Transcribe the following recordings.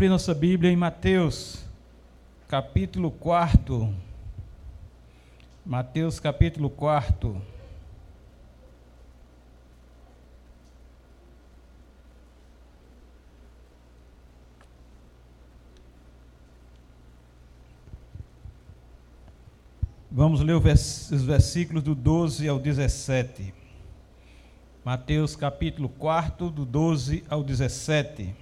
abrir nossa Bíblia em Mateus, capítulo 4. Mateus, capítulo 4. Vamos ler os versículos do 12 ao 17. Mateus capítulo 4, do 12 ao 17.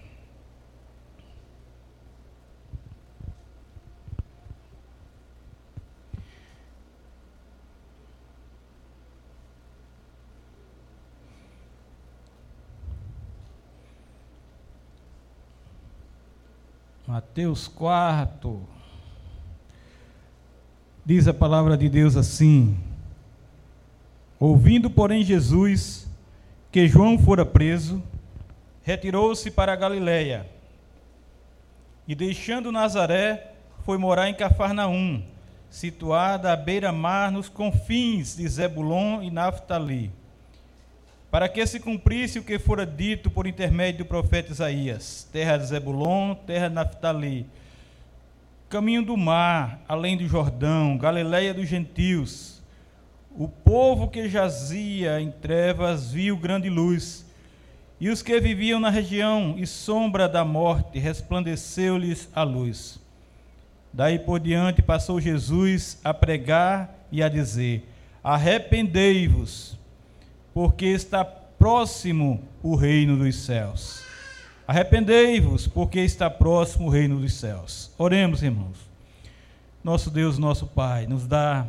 Mateus 4. Diz a palavra de Deus assim: Ouvindo, porém, Jesus que João fora preso, retirou-se para a Galiléia e, deixando Nazaré, foi morar em Cafarnaum, situada à beira-mar nos confins de Zebulon e Naphtali para que se cumprisse o que fora dito por intermédio do profeta Isaías: terra de Zebulon, terra de Naphtali, caminho do mar, além do Jordão, Galileia dos gentios. O povo que jazia em trevas viu grande luz, e os que viviam na região e sombra da morte resplandeceu-lhes a luz. Daí por diante passou Jesus a pregar e a dizer: Arrependei-vos porque está próximo o reino dos céus. Arrependei-vos, porque está próximo o reino dos céus. Oremos, irmãos. Nosso Deus, nosso Pai, nos dá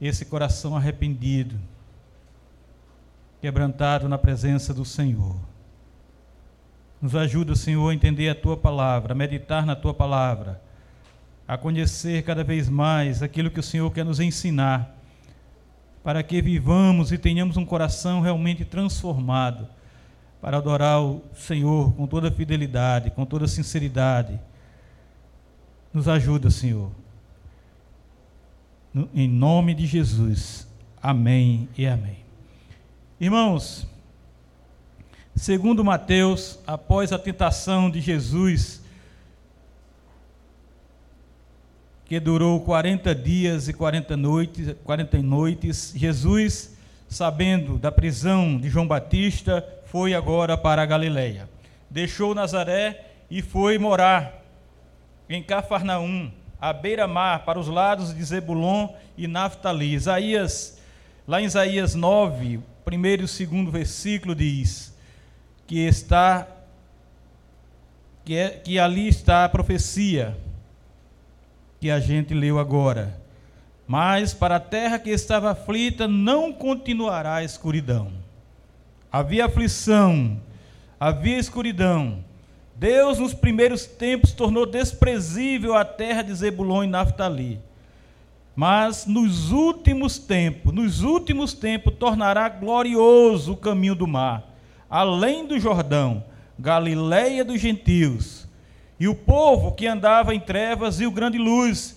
esse coração arrependido, quebrantado na presença do Senhor. Nos ajuda, Senhor, a entender a tua palavra, a meditar na tua palavra, a conhecer cada vez mais aquilo que o Senhor quer nos ensinar para que vivamos e tenhamos um coração realmente transformado para adorar o Senhor com toda fidelidade, com toda sinceridade. Nos ajuda, Senhor. Em nome de Jesus. Amém e amém. Irmãos, segundo Mateus, após a tentação de Jesus, que durou 40 dias e 40 noites, 40 noites. Jesus, sabendo da prisão de João Batista, foi agora para a Galileia. Deixou Nazaré e foi morar em Cafarnaum, à beira-mar, para os lados de Zebulon e Naftali. Isaías, lá em Isaías 9, primeiro e segundo versículo diz que está que, é, que ali está a profecia que a gente leu agora. Mas para a terra que estava aflita não continuará a escuridão. Havia aflição, havia escuridão. Deus, nos primeiros tempos, tornou desprezível a terra de Zebulon e Naftali. Mas nos últimos tempos, nos últimos tempos, tornará glorioso o caminho do mar, além do Jordão, Galileia dos gentios e o povo que andava em trevas viu grande luz.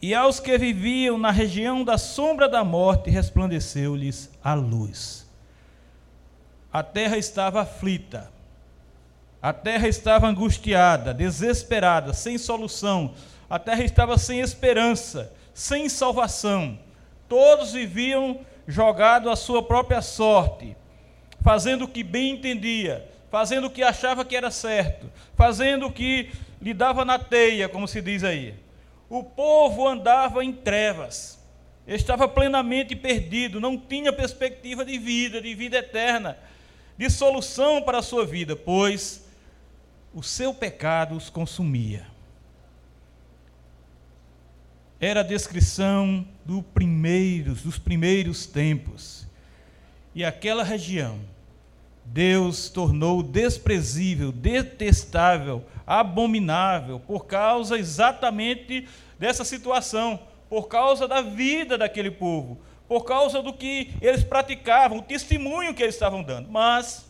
E aos que viviam na região da sombra da morte resplandeceu-lhes a luz. A terra estava aflita. A terra estava angustiada, desesperada, sem solução. A terra estava sem esperança, sem salvação. Todos viviam jogados à sua própria sorte, fazendo o que bem entendia, fazendo o que achava que era certo, fazendo o que lhe dava na teia, como se diz aí. O povo andava em trevas, estava plenamente perdido, não tinha perspectiva de vida, de vida eterna, de solução para a sua vida, pois o seu pecado os consumia. Era a descrição do primeiros, dos primeiros tempos. E aquela região Deus tornou desprezível, detestável, abominável, por causa exatamente dessa situação, por causa da vida daquele povo, por causa do que eles praticavam, o testemunho que eles estavam dando. Mas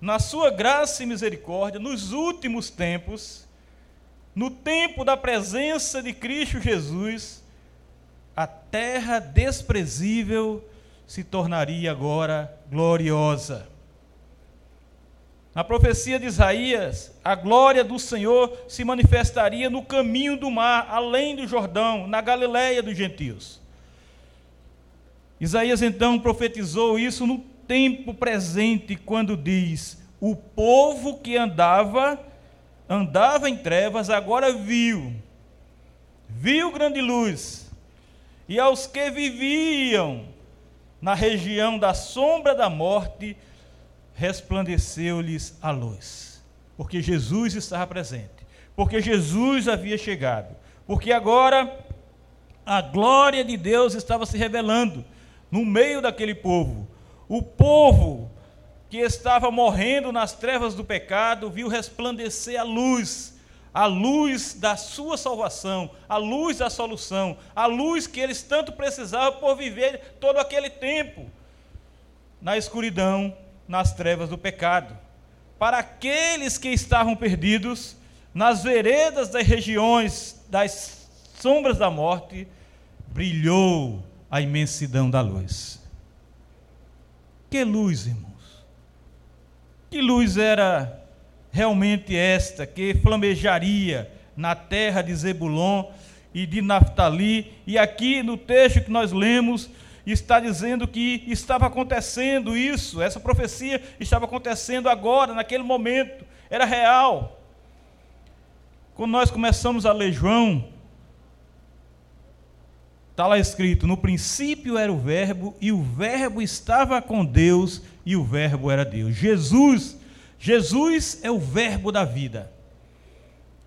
na sua graça e misericórdia, nos últimos tempos, no tempo da presença de Cristo Jesus, a terra desprezível se tornaria agora gloriosa. Na profecia de Isaías, a glória do Senhor se manifestaria no caminho do mar, além do Jordão, na Galiléia dos gentios. Isaías então profetizou isso no tempo presente, quando diz: O povo que andava, andava em trevas, agora viu, viu grande luz, e aos que viviam na região da sombra da morte, resplandeceu-lhes a luz, porque Jesus estava presente, porque Jesus havia chegado, porque agora a glória de Deus estava se revelando no meio daquele povo. O povo que estava morrendo nas trevas do pecado viu resplandecer a luz, a luz da sua salvação, a luz da solução, a luz que eles tanto precisavam por viver todo aquele tempo na escuridão, nas trevas do pecado. Para aqueles que estavam perdidos nas veredas das regiões das sombras da morte, brilhou a imensidão da luz. Que luz, irmãos! Que luz era realmente esta que flamejaria na terra de Zebulon e de Naftali? E aqui no texto que nós lemos, está dizendo que estava acontecendo isso, essa profecia estava acontecendo agora, naquele momento, era real. Quando nós começamos a ler João, Está lá escrito: no princípio era o Verbo, e o Verbo estava com Deus, e o Verbo era Deus. Jesus, Jesus é o Verbo da vida.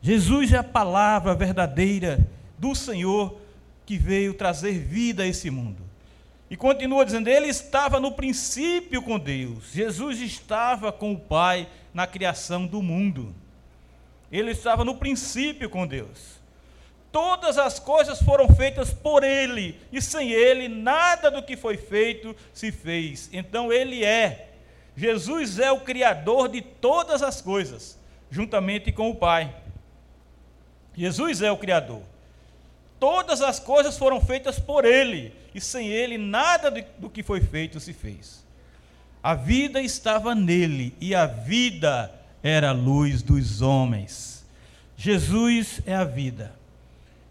Jesus é a palavra verdadeira do Senhor que veio trazer vida a esse mundo. E continua dizendo: Ele estava no princípio com Deus. Jesus estava com o Pai na criação do mundo. Ele estava no princípio com Deus. Todas as coisas foram feitas por Ele, e sem Ele nada do que foi feito se fez. Então Ele é. Jesus é o Criador de todas as coisas, juntamente com o Pai. Jesus é o Criador. Todas as coisas foram feitas por Ele, e sem Ele nada do que foi feito se fez. A vida estava nele, e a vida era a luz dos homens. Jesus é a vida.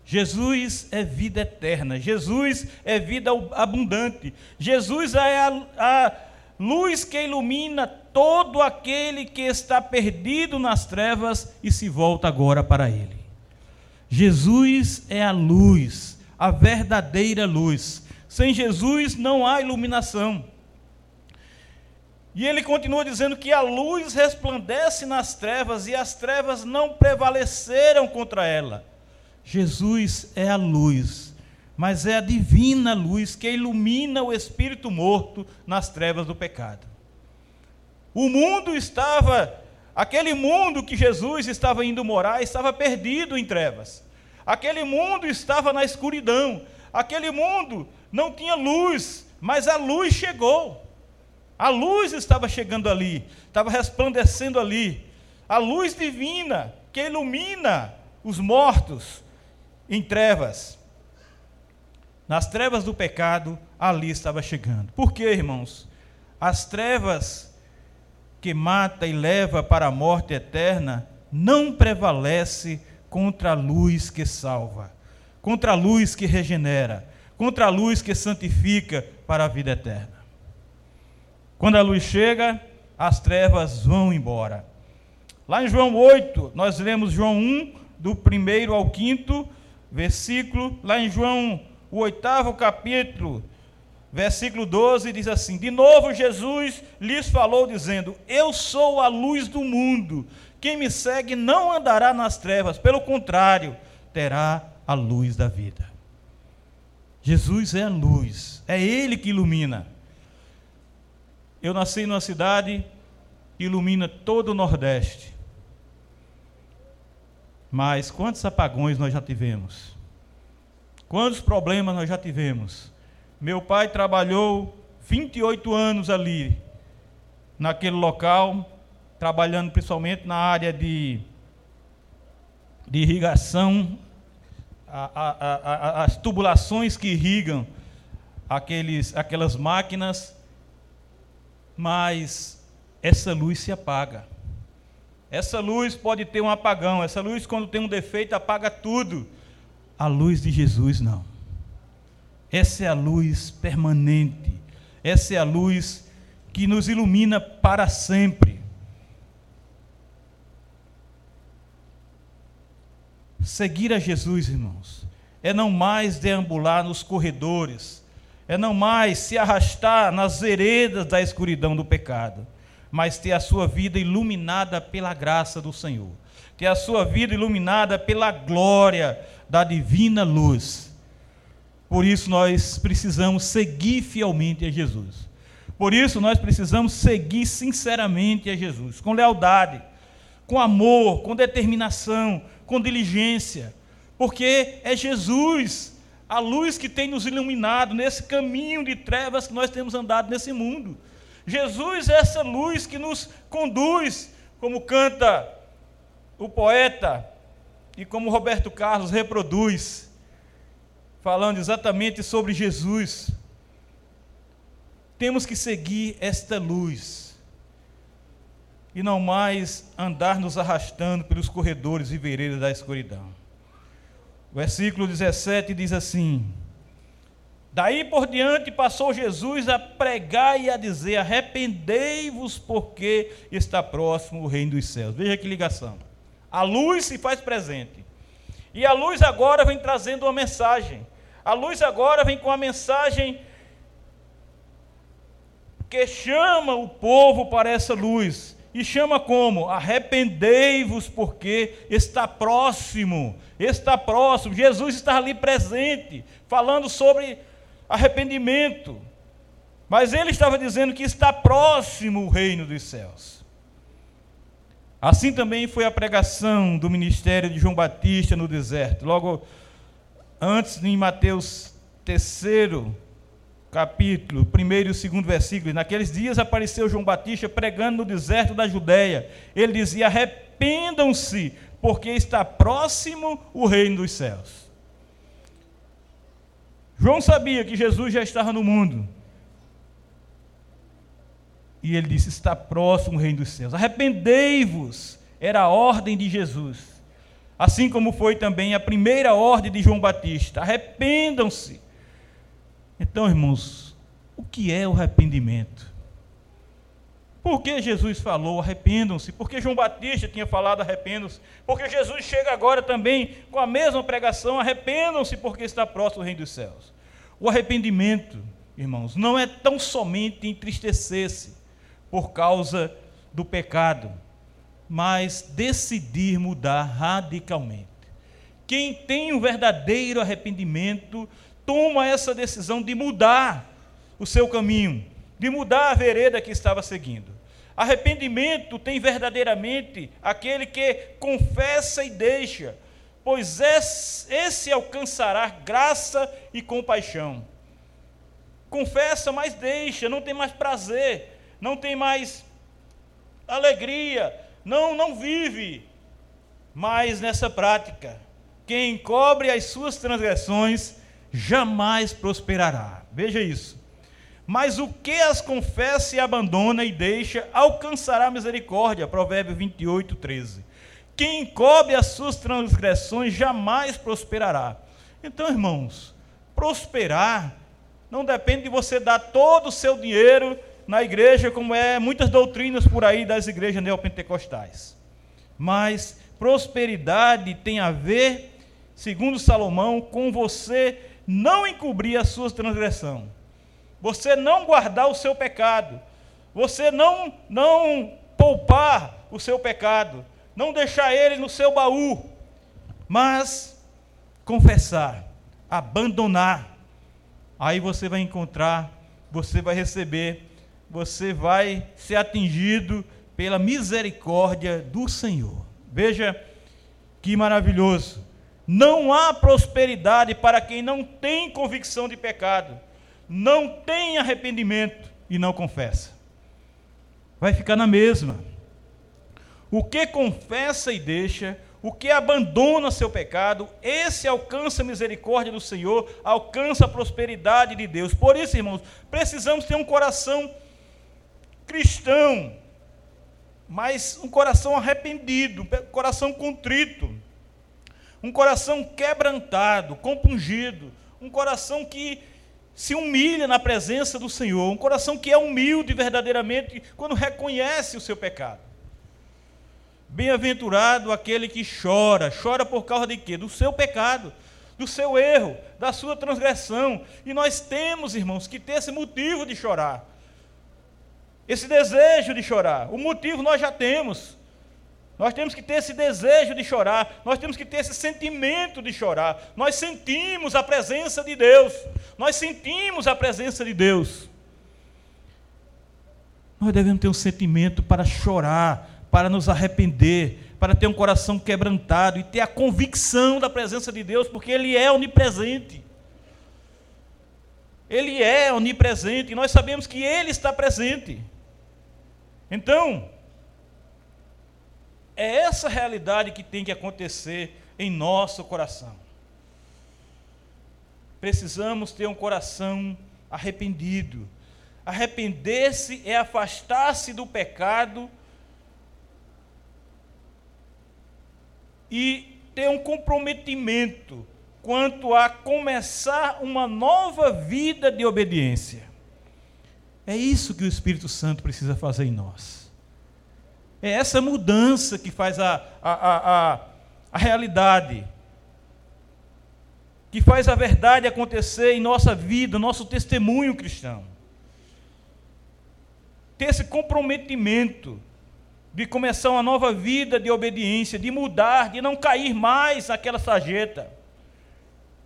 Jesus é vida eterna, Jesus é vida abundante, Jesus é a, a, luz que ilumina todo aquele que está perdido nas trevas e se volta agora para Ele. Jesus é a luz, a verdadeira luz. Sem Jesus não há iluminação. E ele continua dizendo que a luz resplandece nas trevas e as trevas não prevaleceram contra ela. Jesus é a luz, mas é a divina luz que ilumina o espírito morto nas trevas do pecado. O mundo estava, aquele mundo que Jesus estava indo morar, estava perdido em trevas. Aquele mundo estava na escuridão. Aquele mundo não tinha luz, mas a luz chegou. A luz estava chegando ali, estava resplandecendo ali. A luz divina que ilumina os mortos, em trevas. Nas trevas do pecado, ali estava chegando. Por quê, irmãos? As trevas que mata e leva para a morte eterna não prevalece contra a luz que salva, contra a luz que regenera, contra a luz que santifica para a vida eterna. Quando a luz chega, as trevas vão embora. Lá em João 8, nós lemos João 1, do primeiro ao quinto, versículo, lá em João, o oitavo capítulo, versículo 12, diz assim: De novo Jesus lhes falou, dizendo: Eu sou a luz do mundo. Quem me segue não andará nas trevas, pelo contrário, terá a luz da vida. Jesus é a luz, é Ele que ilumina. Eu nasci numa cidade que ilumina todo o Nordeste. Mas quantos apagões nós já tivemos? Quantos problemas nós já tivemos? Meu pai trabalhou 28 anos ali, naquele local, trabalhando principalmente na área de, de irrigação, a, a, a, as tubulações que irrigam aqueles, aquelas máquinas, mas essa luz se apaga. Essa luz pode ter um apagão, essa luz, quando tem um defeito, apaga tudo. A luz de Jesus não. Essa é a luz permanente, essa é a luz que nos ilumina para sempre. Seguir a Jesus, irmãos, é não mais deambular nos corredores, é não mais se arrastar nas veredas da escuridão do pecado, mas ter a sua vida iluminada pela graça do Senhor, ter a sua vida iluminada pela glória da divina luz. Por isso nós precisamos seguir fielmente a Jesus. Por isso nós precisamos seguir sinceramente a Jesus, com lealdade, com amor, com determinação, com diligência, porque é Jesus, a luz que tem nos iluminado nesse caminho de trevas que nós temos andado nesse mundo. Jesus é essa luz que nos conduz, como canta o poeta e como Roberto Carlos reproduz, falando exatamente sobre Jesus. Temos que seguir esta luz e não mais andar nos arrastando pelos corredores e veredas da escuridão. O versículo 17 diz assim: Daí por diante passou Jesus a pregar e a dizer: Arrependei-vos, porque está próximo o reino dos céus. Veja que ligação. A luz se faz presente. E a luz agora vem trazendo uma mensagem. A luz agora vem com a mensagem que chama o povo para essa luz e chama como? Arrependei-vos, porque está próximo, está próximo. Jesus está ali presente, falando sobre arrependimento. Mas ele estava dizendo que está próximo o reino dos céus. Assim também foi a pregação do ministério de João Batista no deserto. Logo antes, em Mateus 3, capítulo, primeiro e segundo versículo. Naqueles dias apareceu João Batista pregando no deserto da Judéia. Ele dizia: Arrependam-se, porque está próximo o reino dos céus. João sabia que Jesus já estava no mundo. E ele disse: Está próximo o reino dos céus. Arrependei-vos, era a ordem de Jesus. Assim como foi também a primeira ordem de João Batista: Arrependam-se então, irmãos, o que é o arrependimento? Por que Jesus falou arrependam-se? Porque João Batista tinha falado arrependam-se? Porque Jesus chega agora também com a mesma pregação, arrependam-se porque está próximo do reino dos céus. O arrependimento, irmãos, não é tão somente entristecer-se por causa do pecado, mas decidir mudar radicalmente. Quem tem um verdadeiro arrependimento toma essa decisão de mudar o seu caminho, de mudar a vereda que estava seguindo. Arrependimento tem verdadeiramente aquele que confessa e deixa, pois esse alcançará graça e compaixão. Confessa, mas deixa, não tem mais prazer, não tem mais alegria, não não vive mais nessa prática. Quem encobre as suas transgressões jamais prosperará. Veja isso. Mas o que as confessa e abandona e deixa, alcançará misericórdia. Provérbio 28, 13. Quem encobre as suas transgressões jamais prosperará. Então, irmãos, prosperar não depende de você dar todo o seu dinheiro na igreja, como é muitas doutrinas por aí das igrejas neopentecostais. Mas prosperidade tem a ver, segundo Salomão, com você não encobrir a sua transgressão, você não guardar o seu pecado, você não, não poupar o seu pecado, não deixar ele no seu baú, mas confessar, abandonar. Aí você vai encontrar, você vai receber, você vai ser atingido pela misericórdia do Senhor. Veja que maravilhoso. Não há prosperidade para quem não tem convicção de pecado, não tem arrependimento e não confessa. Vai ficar na mesma. O que confessa e deixa, o que abandona seu pecado, esse alcança a misericórdia do Senhor, alcança a prosperidade de Deus. Por isso, irmãos, precisamos ter um coração cristão, mas um coração arrependido, um coração contrito, um coração quebrantado, compungido, um coração que se humilha na presença do Senhor, um coração que é humilde verdadeiramente quando reconhece o seu pecado. Bem-aventurado aquele que chora, chora por causa de quê? Do seu pecado, do seu erro, da sua transgressão. E nós temos, irmãos, que ter esse motivo de chorar. Esse desejo de chorar. O motivo nós já temos. Nós temos que ter esse desejo de chorar, nós temos que ter esse sentimento de chorar. Nós sentimos a presença de Deus, nós sentimos a presença de Deus. Nós devemos ter um sentimento para chorar, para nos arrepender, para ter um coração quebrantado e ter a convicção da presença de Deus, porque Ele é onipresente. Ele é onipresente e nós sabemos que Ele está presente. Então, é essa realidade que tem que acontecer em nosso coração. Precisamos ter um coração arrependido. Arrepender-se é afastar-se do pecado e ter um comprometimento quanto a começar uma nova vida de obediência. É isso que o Espírito Santo precisa fazer em nós. É essa mudança que faz a, a, a, a, realidade, que faz a verdade acontecer em nossa vida, nosso testemunho cristão. Ter esse comprometimento de começar uma nova vida de obediência, de mudar, de não cair mais naquela sarjeta.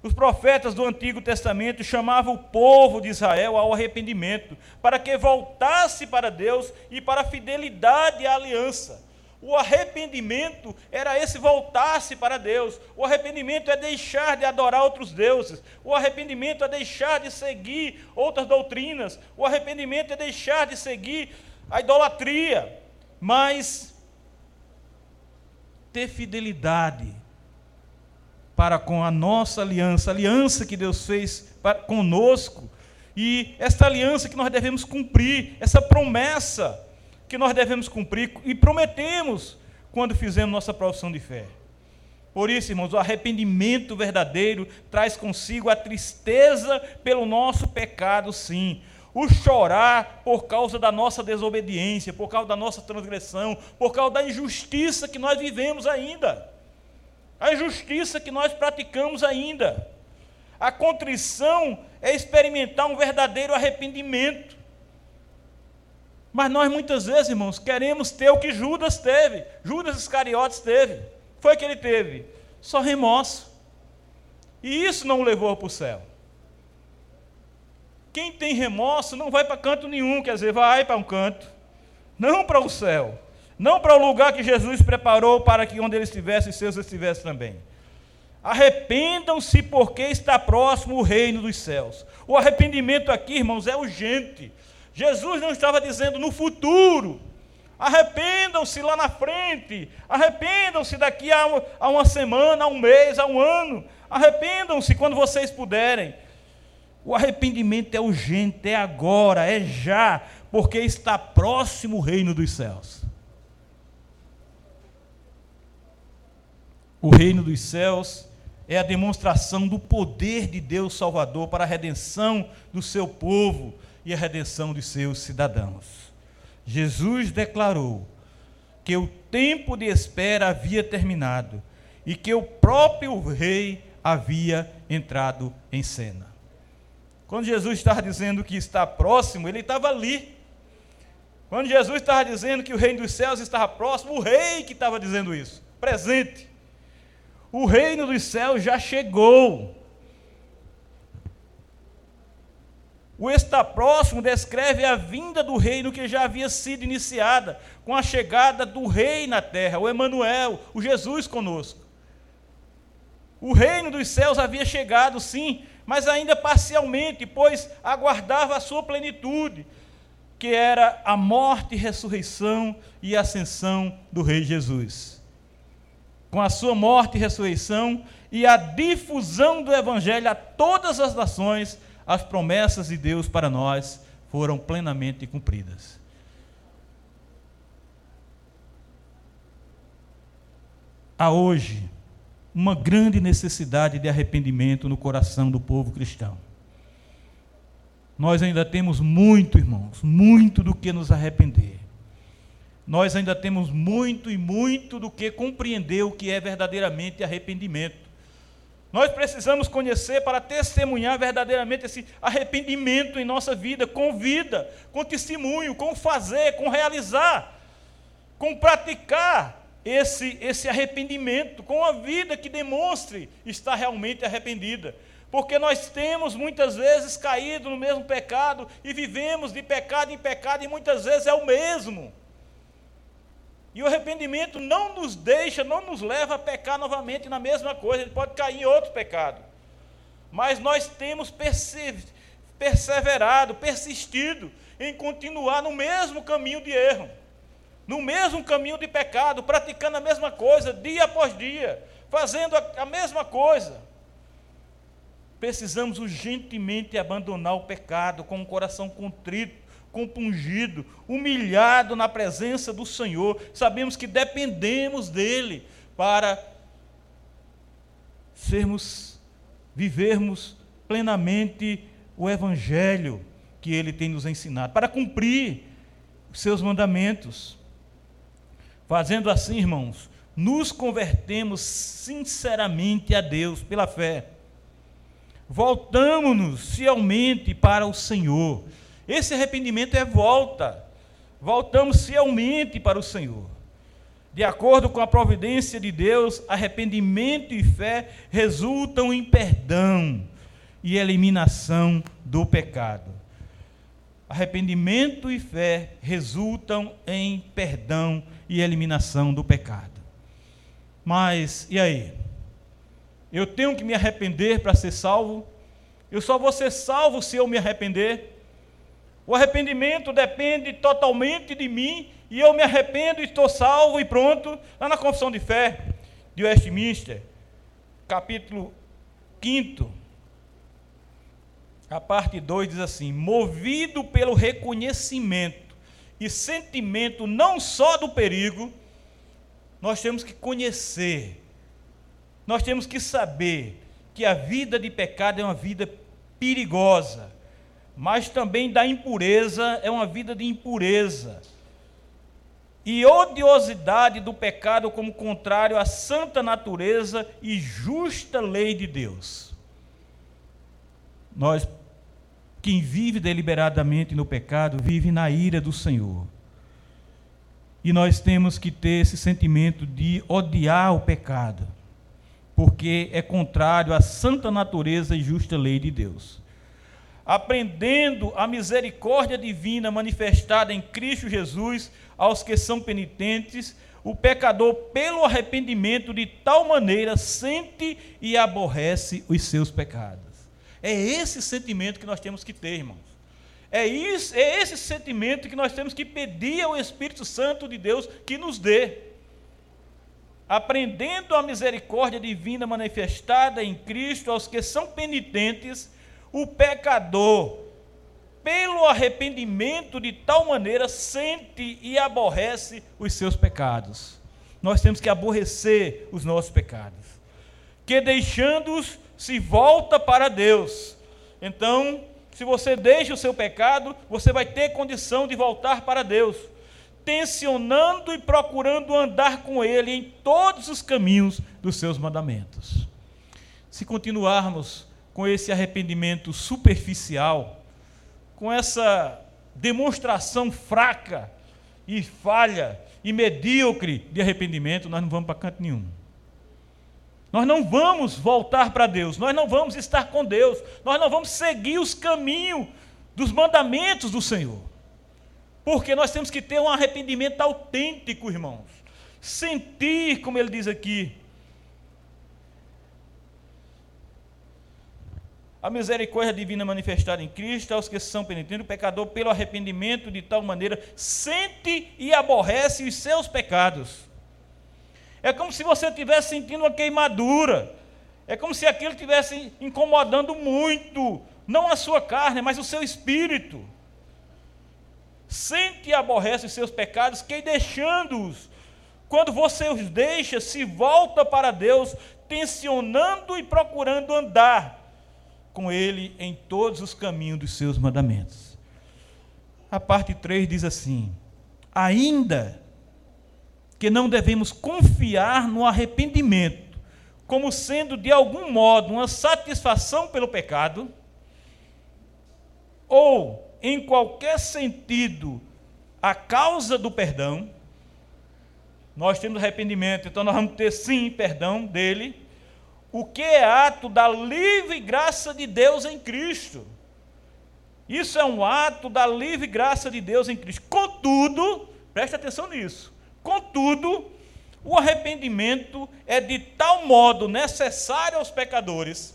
Os profetas do Antigo Testamento chamavam o povo de Israel ao arrependimento, para que voltasse para Deus e para a fidelidade à aliança. O arrependimento era esse voltar-se para Deus. O arrependimento é deixar de adorar outros deuses. O arrependimento é deixar de seguir outras doutrinas. O arrependimento é deixar de seguir a idolatria. Mas ter fidelidade para com a nossa aliança, a aliança que Deus fez para, conosco, e esta aliança que nós devemos cumprir, essa promessa que nós devemos cumprir e prometemos quando fizemos nossa profissão de fé. Por isso, irmãos, o arrependimento verdadeiro traz consigo a tristeza pelo nosso pecado, sim. O chorar por causa da nossa desobediência, por causa da nossa transgressão, por causa da injustiça que nós vivemos ainda a injustiça que nós praticamos ainda. A contrição é experimentar um verdadeiro arrependimento. Mas nós muitas vezes, irmãos, queremos ter o que Judas teve. Judas Iscariotes teve. Foi que ele teve? Só remorso. E isso não o levou para o céu. Quem tem remorso não vai para canto nenhum, quer dizer, vai para um canto, não para o céu não para o lugar que Jesus preparou para que onde ele estivesse, seus estivessem também. Arrependam-se, porque está próximo o reino dos céus. O arrependimento aqui, irmãos, é urgente. Jesus não estava dizendo no futuro. Arrependam-se lá na frente. Arrependam-se daqui a, a uma semana, a um mês, a um ano. Arrependam-se quando vocês puderem. O arrependimento é urgente, é agora, é já, porque está próximo o reino dos céus. O reino dos céus é a demonstração do poder de Deus Salvador para a redenção do seu povo e a redenção dos seus cidadãos. Jesus declarou que o tempo de espera havia terminado e que o próprio rei havia entrado em cena. Quando Jesus estava dizendo que está próximo, ele estava ali. Quando Jesus estava dizendo que o reino dos céus estava próximo, o rei que estava dizendo isso, presente. O reino dos céus já chegou. O está próximo descreve a vinda do reino que já havia sido iniciada com a chegada do rei na terra, o Emanuel, o Jesus conosco. O reino dos céus havia chegado, sim, mas ainda parcialmente, pois aguardava a sua plenitude. que era a morte, ressurreição e ascensão do Rei Jesus. Com a sua morte e ressurreição e a difusão do Evangelho a todas as nações, as promessas de Deus para nós foram plenamente cumpridas. Há hoje uma grande necessidade de arrependimento no coração do povo cristão. Nós ainda temos muito, irmãos, muito do que nos arrepender. Nós ainda temos muito e muito do que compreender o que é verdadeiramente arrependimento. Nós precisamos conhecer para testemunhar verdadeiramente esse arrependimento em nossa vida, com vida, com testemunho, com fazer, com realizar, com praticar esse, esse arrependimento, com a vida que demonstre estar realmente arrependida. Porque nós temos muitas vezes caído no mesmo pecado e vivemos de pecado em pecado e muitas vezes é o mesmo. E o arrependimento não nos deixa, não nos leva a pecar novamente na mesma coisa, ele pode cair em outro pecado. Mas nós temos perseverado, persistido em continuar no mesmo caminho de erro, no mesmo caminho de pecado, praticando a mesma coisa dia após dia, fazendo a, mesma coisa. Precisamos urgentemente abandonar o pecado com um coração contrito, compungido, humilhado na presença do Senhor. Sabemos que dependemos dele para sermos, vivermos plenamente o evangelho que ele tem nos ensinado, para cumprir os seus mandamentos. Fazendo assim, irmãos, nos convertemos sinceramente a Deus pela fé voltamos-nos fielmente para o Senhor. Esse arrependimento é volta. Voltamos fielmente para o Senhor. De acordo com a providência de Deus, arrependimento e fé resultam em perdão e eliminação do pecado. Arrependimento e fé resultam em perdão e eliminação do pecado. Mas e aí? Eu tenho que me arrepender para ser salvo. Eu só vou ser salvo se eu me arrepender. O arrependimento depende totalmente de mim e eu me arrependo estou salvo e pronto. Lá na Confissão de Fé de Westminster, capítulo 5, a parte 2 diz assim: Movido pelo reconhecimento e sentimento não só do perigo, nós temos que conhecer nós temos que saber que a vida de pecado é uma vida perigosa, mas também da impureza é uma vida de impureza. E odiosidade do pecado como contrário à santa natureza e justa lei de Deus. Nós, quem vive deliberadamente no pecado, vive na ira do Senhor. E nós temos que ter esse sentimento de odiar o pecado porque é contrário à santa natureza e justa lei de Deus. Aprendendo a misericórdia divina manifestada em Cristo Jesus aos que são penitentes, o pecador, pelo arrependimento, de tal maneira sente e aborrece os seus pecados. É esse sentimento que nós temos que ter, irmãos. É, isso, é esse sentimento que nós temos que pedir ao Espírito Santo de Deus que nos dê aprendendo a misericórdia divina manifestada em Cristo aos que são penitentes, o pecador, pelo arrependimento de tal maneira, sente e aborrece os seus pecados. Nós temos que aborrecer os nossos pecados, que deixando-os se volta para Deus. Então, se você deixa o seu pecado, você vai ter condição de voltar para Deus tensionando e procurando andar com Ele em todos os caminhos dos seus mandamentos. Se continuarmos com esse arrependimento superficial, com essa demonstração fraca e falha e medíocre de arrependimento, nós não vamos para canto nenhum. Nós não vamos voltar para Deus, nós não vamos estar com Deus, nós não vamos seguir os caminhos dos mandamentos do Senhor. Porque nós temos que ter um arrependimento autêntico, irmãos. Sentir, como ele diz aqui, a misericórdia divina manifestada em Cristo aos que são penitentes, o pecador, pelo arrependimento, de tal maneira, sente e aborrece os seus pecados. É como se você estivesse sentindo uma queimadura. É como se aquilo estivesse incomodando muito, não a sua carne, mas o seu espírito. Sente e aborrece os seus pecados, que deixando-os, quando você os deixa, se volta para Deus, tensionando e procurando andar com Ele em todos os caminhos dos seus mandamentos. A parte 3 diz assim: ainda que não devemos confiar no arrependimento como sendo de algum modo uma satisfação pelo pecado, ou em qualquer sentido a causa do perdão, nós temos arrependimento, então nós vamos ter sim perdão dele, o que é ato da livre graça de Deus em Cristo. Isso é um ato da livre graça de Deus em Cristo. Contudo, preste atenção nisso. Contudo, o arrependimento é de tal modo necessário aos pecadores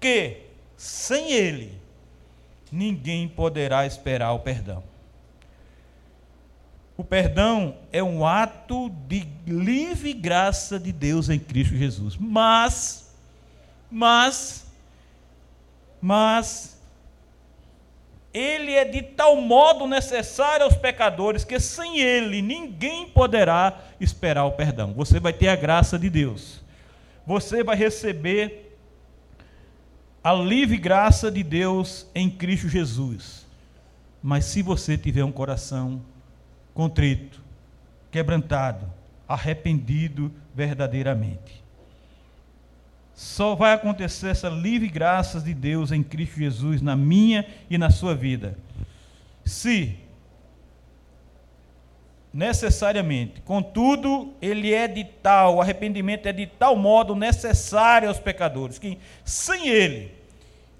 que, sem ele, ninguém poderá esperar o perdão. O perdão é um ato de livre graça de Deus em Cristo Jesus. Mas, mas, mas, ele é de tal modo necessário aos pecadores que sem ele ninguém poderá esperar o perdão. Você vai ter a graça de Deus. Você vai receber a livre graça de Deus em Cristo Jesus. Mas se você tiver um coração contrito, quebrantado, arrependido verdadeiramente. Só vai acontecer essa livre graça de Deus em Cristo Jesus na minha e na sua vida. Se necessariamente, contudo, ele é de tal, o arrependimento é de tal modo necessário aos pecadores que sem ele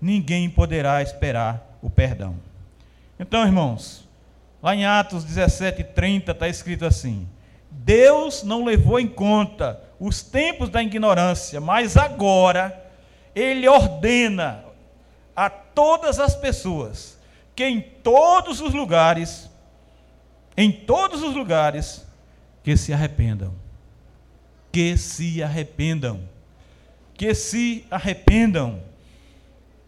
ninguém poderá esperar o perdão. Então, irmãos, Lá em Atos 17, 30 está escrito assim: Deus não levou em conta os tempos da ignorância, mas agora Ele ordena a todas as pessoas que em todos os lugares, em todos os lugares, que se arrependam. Que se arrependam. Que se arrependam.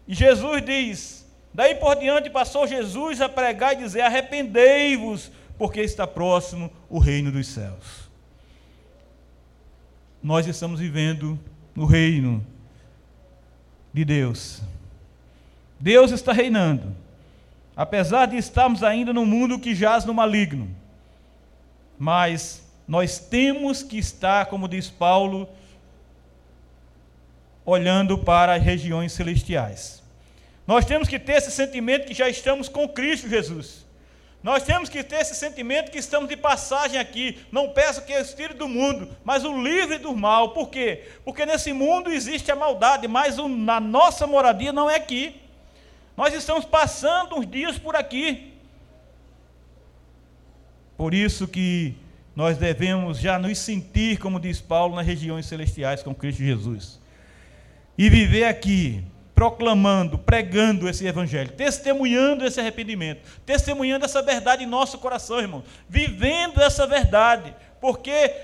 E Jesus diz: Daí por diante passou Jesus a pregar e dizer: Arrependei-vos, porque está próximo o reino dos céus. Nós estamos vivendo no reino de Deus. Deus está reinando, apesar de estarmos ainda no mundo que jaz no maligno. Mas nós temos que estar, como diz Paulo, olhando para as regiões celestiais. Nós temos que ter esse sentimento que já estamos com Cristo Jesus. Nós temos que ter esse sentimento que estamos de passagem aqui. Não peço que eu estire do mundo, mas o livre do mal. Por quê? Porque nesse mundo existe a maldade, mas o, na nossa moradia não é aqui. Nós estamos passando uns dias por aqui. Por isso que nós devemos já nos sentir, como diz Paulo, nas regiões celestiais com Cristo Jesus. E viver aqui proclamando, pregando esse evangelho, testemunhando esse arrependimento, testemunhando essa verdade em nosso coração, irmão, vivendo essa verdade, porque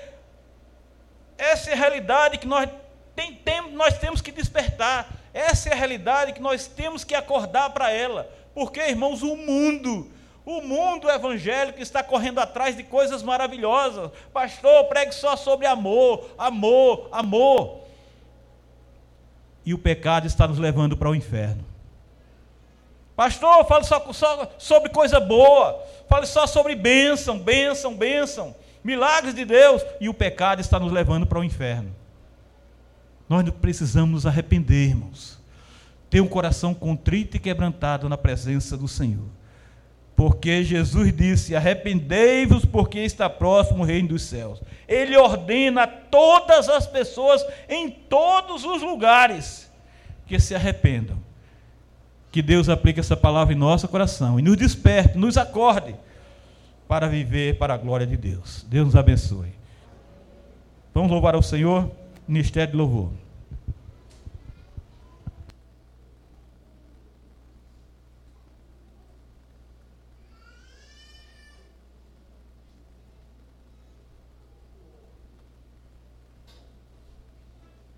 essa é a realidade que nós, tem, tem, nós temos que despertar, essa é a realidade que nós temos que acordar para ela, porque, irmãos, o mundo, o mundo evangélico está correndo atrás de coisas maravilhosas. Pastor, pregue só sobre amor, amor, amor e o pecado está nos levando para o inferno. Pastor, fale só, só, sobre coisa boa, fale só sobre bênção, bênção, bênção, milagres de Deus, e o pecado está nos levando para o inferno. Nós precisamos nos arrepender, irmãos, ter um coração contrito e quebrantado na presença do Senhor. Porque Jesus disse: Arrependei-vos, porque está próximo o reino dos céus. Ele ordena a todas as pessoas em todos os lugares que se arrependam. Que Deus aplique essa palavra em nosso coração e nos desperte, nos acorde para viver para a glória de Deus. Deus nos abençoe. Vamos louvar ao Senhor, ministério de louvor.